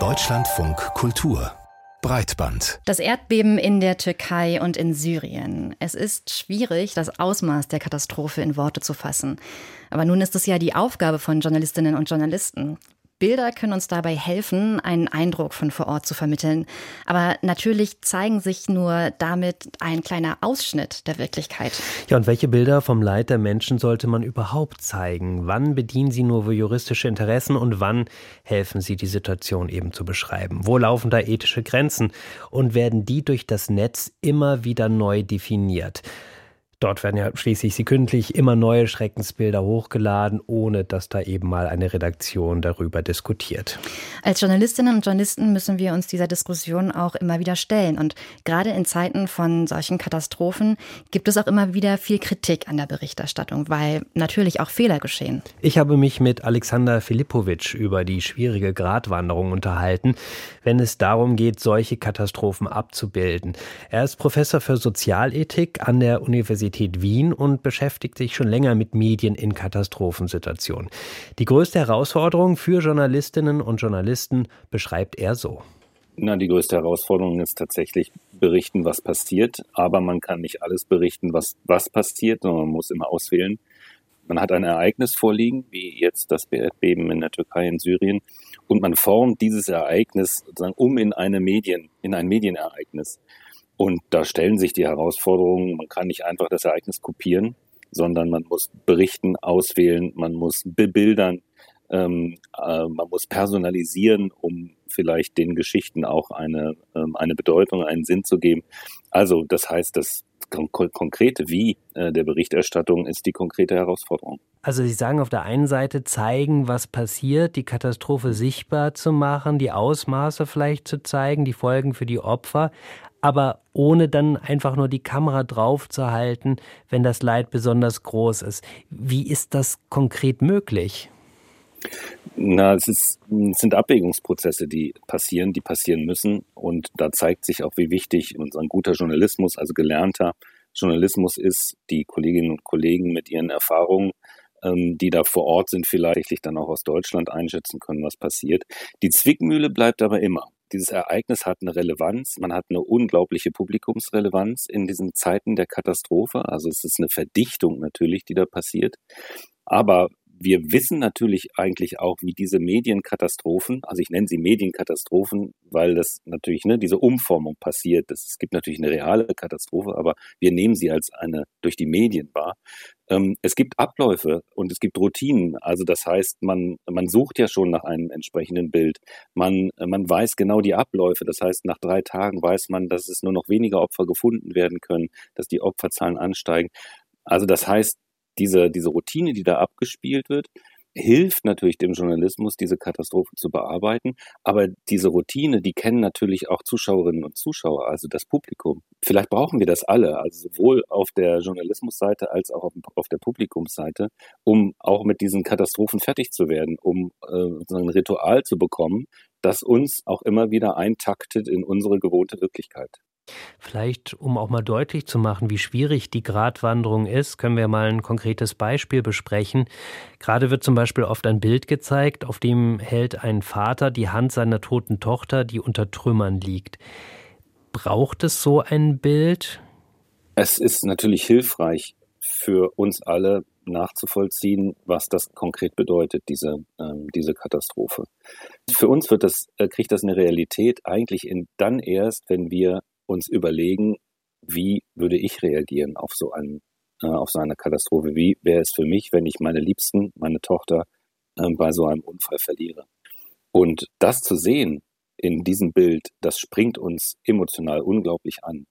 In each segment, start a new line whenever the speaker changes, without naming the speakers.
Deutschlandfunk Kultur Breitband.
Das Erdbeben in der Türkei und in Syrien. Es ist schwierig, das Ausmaß der Katastrophe in Worte zu fassen. Aber nun ist es ja die Aufgabe von Journalistinnen und Journalisten, Bilder können uns dabei helfen, einen Eindruck von vor Ort zu vermitteln. Aber natürlich zeigen sich nur damit ein kleiner Ausschnitt der Wirklichkeit.
Ja, und welche Bilder vom Leid der Menschen sollte man überhaupt zeigen? Wann bedienen sie nur juristische Interessen und wann helfen sie, die Situation eben zu beschreiben? Wo laufen da ethische Grenzen? Und werden die durch das Netz immer wieder neu definiert? Dort werden ja schließlich sekündlich immer neue Schreckensbilder hochgeladen, ohne dass da eben mal eine Redaktion darüber diskutiert.
Als Journalistinnen und Journalisten müssen wir uns dieser Diskussion auch immer wieder stellen. Und gerade in Zeiten von solchen Katastrophen gibt es auch immer wieder viel Kritik an der Berichterstattung, weil natürlich auch Fehler geschehen.
Ich habe mich mit Alexander Filipovic über die schwierige Gratwanderung unterhalten, wenn es darum geht, solche Katastrophen abzubilden. Er ist Professor für Sozialethik an der Universität Universität Wien und beschäftigt sich schon länger mit Medien in Katastrophensituationen. Die größte Herausforderung für Journalistinnen und Journalisten beschreibt er so.
Na, die größte Herausforderung ist tatsächlich berichten, was passiert. Aber man kann nicht alles berichten, was, was passiert, sondern man muss immer auswählen. Man hat ein Ereignis vorliegen, wie jetzt das Erdbeben in der Türkei, in Syrien, und man formt dieses Ereignis sozusagen um in eine Medien, in ein Medienereignis. Und da stellen sich die Herausforderungen, man kann nicht einfach das Ereignis kopieren, sondern man muss berichten, auswählen, man muss bebildern, ähm, äh, man muss personalisieren, um vielleicht den Geschichten auch eine, ähm, eine Bedeutung, einen Sinn zu geben. Also das heißt, das konkrete Wie äh, der Berichterstattung ist die konkrete Herausforderung.
Also Sie sagen auf der einen Seite zeigen, was passiert, die Katastrophe sichtbar zu machen, die Ausmaße vielleicht zu zeigen, die Folgen für die Opfer aber ohne dann einfach nur die Kamera drauf zu halten, wenn das Leid besonders groß ist. Wie ist das konkret möglich?
Na, es, ist, es sind Abwägungsprozesse, die passieren, die passieren müssen. Und da zeigt sich auch, wie wichtig unser guter Journalismus, also gelernter Journalismus ist, die Kolleginnen und Kollegen mit ihren Erfahrungen, ähm, die da vor Ort sind, vielleicht dann auch aus Deutschland einschätzen können, was passiert. Die Zwickmühle bleibt aber immer dieses Ereignis hat eine Relevanz. Man hat eine unglaubliche Publikumsrelevanz in diesen Zeiten der Katastrophe. Also es ist eine Verdichtung natürlich, die da passiert. Aber wir wissen natürlich eigentlich auch, wie diese Medienkatastrophen, also ich nenne sie Medienkatastrophen, weil das natürlich ne, diese Umformung passiert. Das, es gibt natürlich eine reale Katastrophe, aber wir nehmen sie als eine durch die Medien wahr. Ähm, es gibt Abläufe und es gibt Routinen. Also das heißt, man, man sucht ja schon nach einem entsprechenden Bild. Man, man weiß genau die Abläufe. Das heißt, nach drei Tagen weiß man, dass es nur noch weniger Opfer gefunden werden können, dass die Opferzahlen ansteigen. Also das heißt, diese, diese Routine, die da abgespielt wird, hilft natürlich dem Journalismus, diese Katastrophe zu bearbeiten. Aber diese Routine, die kennen natürlich auch Zuschauerinnen und Zuschauer, also das Publikum. Vielleicht brauchen wir das alle, also sowohl auf der Journalismusseite als auch auf, der Publikumsseite, um auch mit diesen Katastrophen fertig zu werden, um äh, ein Ritual zu bekommen, das uns auch immer wieder eintaktet in unsere gewohnte Wirklichkeit.
Vielleicht, um auch mal deutlich zu machen, wie schwierig die Gratwanderung ist, können wir mal ein konkretes Beispiel besprechen. Gerade wird zum Beispiel oft ein Bild gezeigt, auf dem hält ein Vater die Hand seiner toten Tochter, die unter Trümmern liegt. Braucht es so ein Bild?
Es ist natürlich hilfreich für uns alle nachzuvollziehen, was das konkret bedeutet, diese, ähm, diese Katastrophe. Für uns wird das, äh, kriegt das eine Realität eigentlich in, dann erst, wenn wir uns überlegen, wie würde ich reagieren auf so einen, äh, auf so eine Katastrophe? Wie wäre es für mich, wenn ich meine Liebsten, meine Tochter äh, bei so einem Unfall verliere? Und das zu sehen in diesem Bild, das springt uns emotional unglaublich an.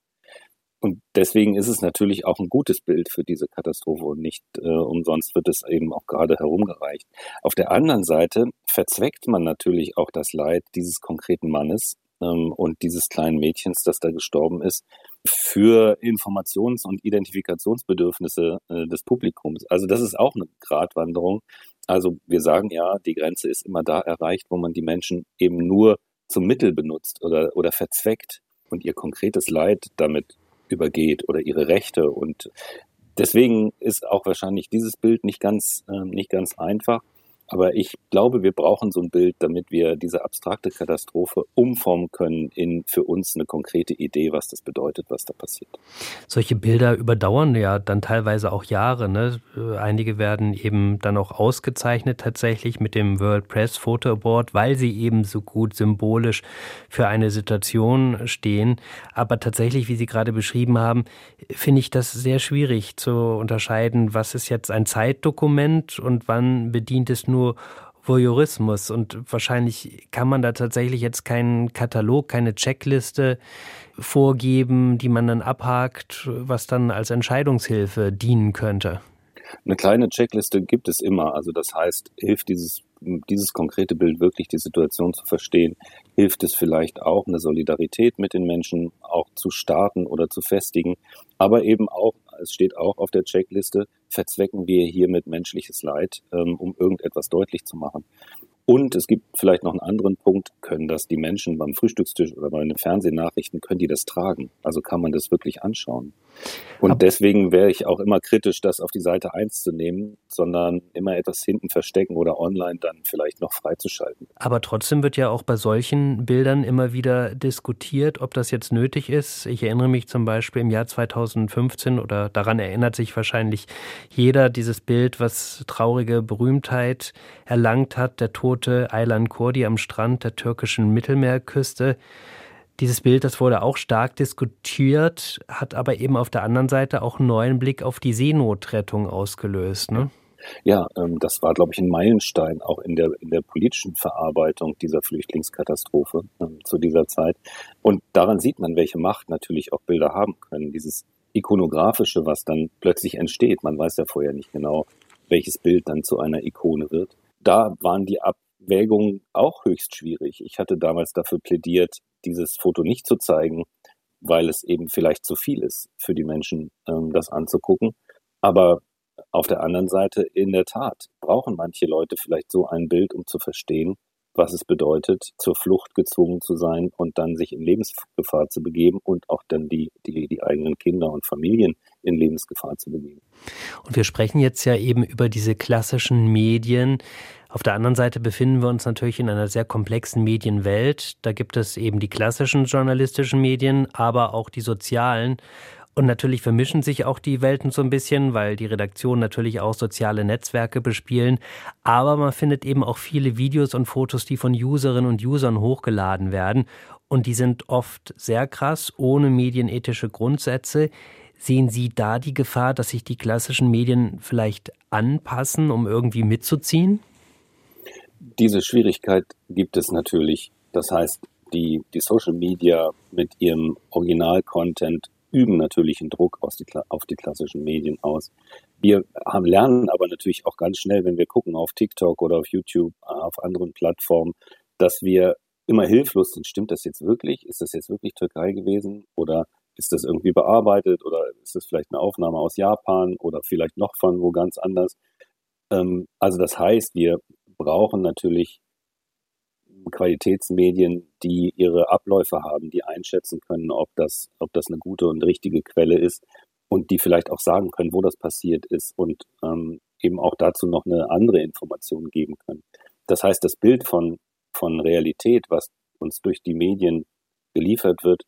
Und deswegen ist es natürlich auch ein gutes Bild für diese Katastrophe und nicht äh, umsonst wird es eben auch gerade herumgereicht. Auf der anderen Seite verzweckt man natürlich auch das Leid dieses konkreten Mannes ähm, und dieses kleinen Mädchens, das da gestorben ist, für Informations- und Identifikationsbedürfnisse äh, des Publikums. Also das ist auch eine Gratwanderung. Also wir sagen ja, die Grenze ist immer da erreicht, wo man die Menschen eben nur zum Mittel benutzt oder, oder verzweckt und ihr konkretes Leid damit übergeht oder ihre Rechte. Und deswegen ist auch wahrscheinlich dieses Bild nicht ganz, äh, nicht ganz einfach. Aber ich glaube, wir brauchen so ein Bild, damit wir diese abstrakte Katastrophe umformen können in für uns eine konkrete Idee, was das bedeutet, was da passiert.
Solche Bilder überdauern ja dann teilweise auch Jahre. Ne? Einige werden eben dann auch ausgezeichnet tatsächlich mit dem World Press Photo Award, weil sie eben so gut symbolisch für eine Situation stehen. Aber tatsächlich, wie Sie gerade beschrieben haben, finde ich das sehr schwierig zu unterscheiden, was ist jetzt ein Zeitdokument und wann bedient es nur Voyeurismus und wahrscheinlich kann man da tatsächlich jetzt keinen Katalog, keine Checkliste vorgeben, die man dann abhakt, was dann als Entscheidungshilfe dienen könnte.
Eine kleine Checkliste gibt es immer. Also das heißt, hilft dieses, dieses konkrete Bild wirklich, die Situation zu verstehen? Hilft es vielleicht auch, eine Solidarität mit den Menschen auch zu starten oder zu festigen? Aber eben auch es steht auch auf der Checkliste, verzwecken wir hiermit menschliches Leid, ähm, um irgendetwas deutlich zu machen. Und es gibt vielleicht noch einen anderen Punkt, können das die Menschen beim Frühstückstisch oder bei den Fernsehnachrichten, können die das tragen? Also kann man das wirklich anschauen? Und deswegen wäre ich auch immer kritisch, das auf die Seite 1 zu nehmen, sondern immer etwas hinten verstecken oder online dann vielleicht noch freizuschalten.
Aber trotzdem wird ja auch bei solchen Bildern immer wieder diskutiert, ob das jetzt nötig ist. Ich erinnere mich zum Beispiel im Jahr 2015 oder daran erinnert sich wahrscheinlich jeder dieses Bild, was traurige Berühmtheit erlangt hat, der tote Aylan Kurdi am Strand der türkischen Mittelmeerküste. Dieses Bild, das wurde auch stark diskutiert, hat aber eben auf der anderen Seite auch einen neuen Blick auf die Seenotrettung ausgelöst. Ne?
Ja, ähm, das war, glaube ich, ein Meilenstein auch in der, in der politischen Verarbeitung dieser Flüchtlingskatastrophe ähm, zu dieser Zeit. Und daran sieht man, welche Macht natürlich auch Bilder haben können. Dieses ikonografische, was dann plötzlich entsteht. Man weiß ja vorher nicht genau, welches Bild dann zu einer Ikone wird. Da waren die Abwägungen auch höchst schwierig. Ich hatte damals dafür plädiert, dieses Foto nicht zu zeigen, weil es eben vielleicht zu viel ist für die Menschen, ähm, das anzugucken. Aber auf der anderen Seite, in der Tat, brauchen manche Leute vielleicht so ein Bild, um zu verstehen, was es bedeutet, zur Flucht gezwungen zu sein und dann sich in Lebensgefahr zu begeben und auch dann die, die, die eigenen Kinder und Familien in Lebensgefahr zu begeben.
Und wir sprechen jetzt ja eben über diese klassischen Medien. Auf der anderen Seite befinden wir uns natürlich in einer sehr komplexen Medienwelt. Da gibt es eben die klassischen journalistischen Medien, aber auch die sozialen. Und natürlich vermischen sich auch die Welten so ein bisschen, weil die Redaktionen natürlich auch soziale Netzwerke bespielen. Aber man findet eben auch viele Videos und Fotos, die von Userinnen und Usern hochgeladen werden. Und die sind oft sehr krass, ohne medienethische Grundsätze. Sehen Sie da die Gefahr, dass sich die klassischen Medien vielleicht anpassen, um irgendwie mitzuziehen?
Diese Schwierigkeit gibt es natürlich. Das heißt, die, die Social Media mit ihrem Original-Content üben natürlich einen Druck die, auf die klassischen Medien aus. Wir haben, lernen aber natürlich auch ganz schnell, wenn wir gucken auf TikTok oder auf YouTube, auf anderen Plattformen, dass wir immer hilflos sind. Stimmt das jetzt wirklich? Ist das jetzt wirklich Türkei gewesen? Oder ist das irgendwie bearbeitet? Oder ist das vielleicht eine Aufnahme aus Japan oder vielleicht noch von wo ganz anders? Ähm, also das heißt, wir brauchen natürlich Qualitätsmedien, die ihre Abläufe haben, die einschätzen können, ob das, ob das eine gute und richtige Quelle ist und die vielleicht auch sagen können, wo das passiert ist und ähm, eben auch dazu noch eine andere Information geben können. Das heißt, das Bild von, von Realität, was uns durch die Medien geliefert wird,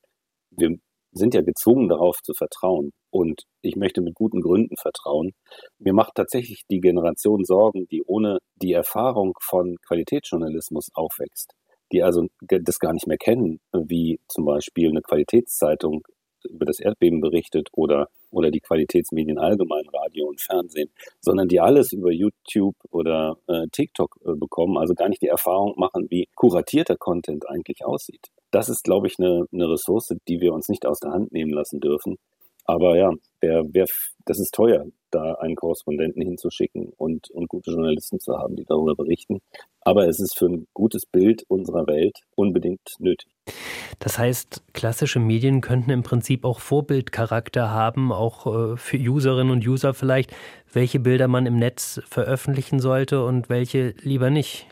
wir sind ja gezwungen darauf zu vertrauen. Und ich möchte mit guten Gründen vertrauen. Mir macht tatsächlich die Generation Sorgen, die ohne die Erfahrung von Qualitätsjournalismus aufwächst, die also das gar nicht mehr kennen, wie zum Beispiel eine Qualitätszeitung über das Erdbeben berichtet oder, oder die Qualitätsmedien allgemein, Radio und Fernsehen, sondern die alles über YouTube oder äh, TikTok äh, bekommen, also gar nicht die Erfahrung machen, wie kuratierter Content eigentlich aussieht. Das ist, glaube ich, eine, eine Ressource, die wir uns nicht aus der Hand nehmen lassen dürfen. Aber ja, wer, wer, das ist teuer, da einen Korrespondenten hinzuschicken und, und gute Journalisten zu haben, die darüber berichten. Aber es ist für ein gutes Bild unserer Welt unbedingt nötig.
Das heißt, klassische Medien könnten im Prinzip auch Vorbildcharakter haben, auch äh, für Userinnen und User vielleicht, welche Bilder man im Netz veröffentlichen sollte und welche lieber nicht.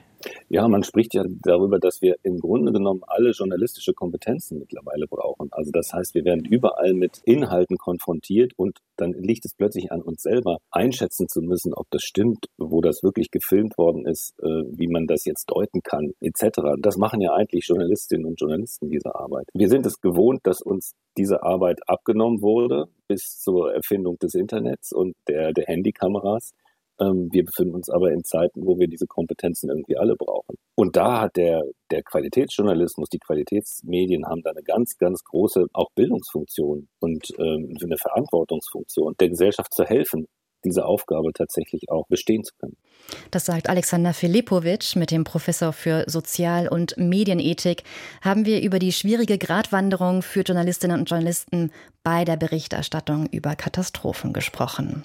Ja, man spricht ja darüber, dass wir im Grunde genommen alle journalistische Kompetenzen mittlerweile brauchen. Also das heißt, wir werden überall mit Inhalten konfrontiert und dann liegt es plötzlich an uns selber, einschätzen zu müssen, ob das stimmt, wo das wirklich gefilmt worden ist, äh, wie man das jetzt deuten kann, etc. Das machen ja eigentlich Journalistinnen und Journalisten diese Arbeit. Wir sind es gewohnt, dass uns diese Arbeit abgenommen wurde bis zur Erfindung des Internets und der, der Handykameras. Ähm, wir befinden uns aber in Zeiten, wo wir diese Kompetenzen irgendwie alle brauchen. Und da hat der, der Qualitätsjournalismus, die Qualitätsmedien haben da eine ganz, ganz große auch Bildungsfunktion und ähm, eine Verantwortungsfunktion, der Gesellschaft zu helfen, diese Aufgabe tatsächlich auch bestehen zu können.
Das sagt Alexander Filipovic. Mit dem Professor für Sozial- und Medienethik haben wir über die schwierige Gratwanderung für Journalistinnen und Journalisten bei der Berichterstattung über Katastrophen gesprochen.